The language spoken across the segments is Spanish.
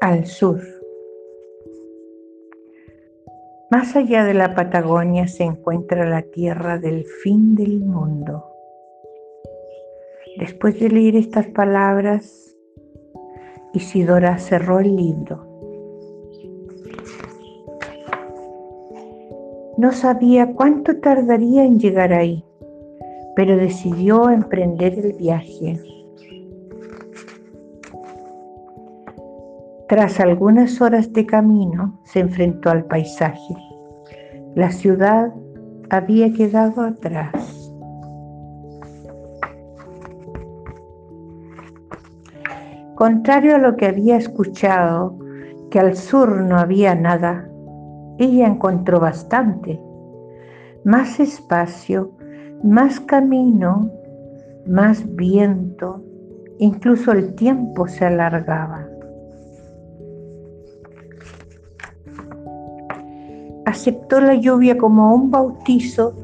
al sur. Más allá de la Patagonia se encuentra la tierra del fin del mundo. Después de leer estas palabras, Isidora cerró el libro. No sabía cuánto tardaría en llegar ahí, pero decidió emprender el viaje. Tras algunas horas de camino, se enfrentó al paisaje. La ciudad había quedado atrás. Contrario a lo que había escuchado, que al sur no había nada, ella encontró bastante. Más espacio, más camino, más viento, incluso el tiempo se alargaba. Aceptó la lluvia como un bautizo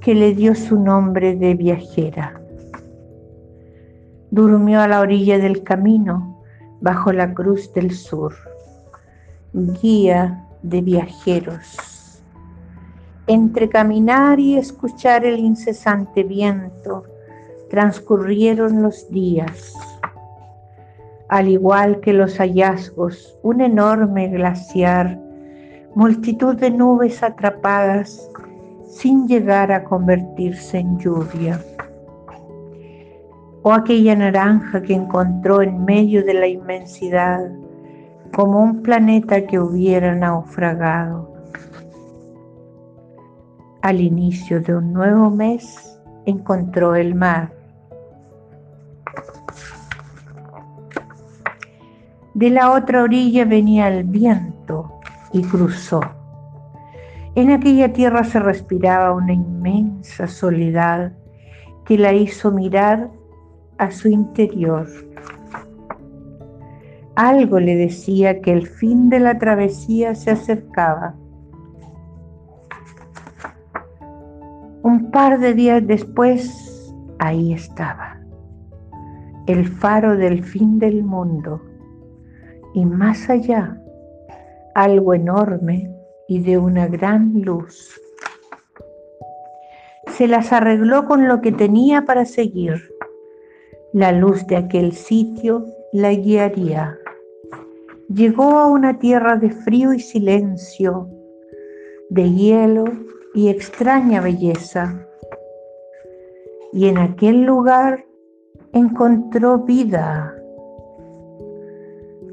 que le dio su nombre de viajera. Durmió a la orilla del camino, bajo la cruz del sur, guía de viajeros. Entre caminar y escuchar el incesante viento, transcurrieron los días. Al igual que los hallazgos, un enorme glaciar multitud de nubes atrapadas sin llegar a convertirse en lluvia. O aquella naranja que encontró en medio de la inmensidad como un planeta que hubiera naufragado. Al inicio de un nuevo mes encontró el mar. De la otra orilla venía el viento y cruzó. En aquella tierra se respiraba una inmensa soledad que la hizo mirar a su interior. Algo le decía que el fin de la travesía se acercaba. Un par de días después, ahí estaba, el faro del fin del mundo. Y más allá, algo enorme y de una gran luz. Se las arregló con lo que tenía para seguir. La luz de aquel sitio la guiaría. Llegó a una tierra de frío y silencio, de hielo y extraña belleza. Y en aquel lugar encontró vida.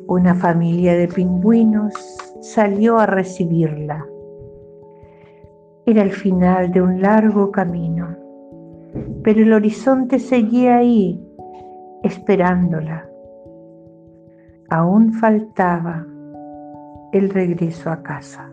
Una familia de pingüinos salió a recibirla. Era el final de un largo camino, pero el horizonte seguía ahí, esperándola. Aún faltaba el regreso a casa.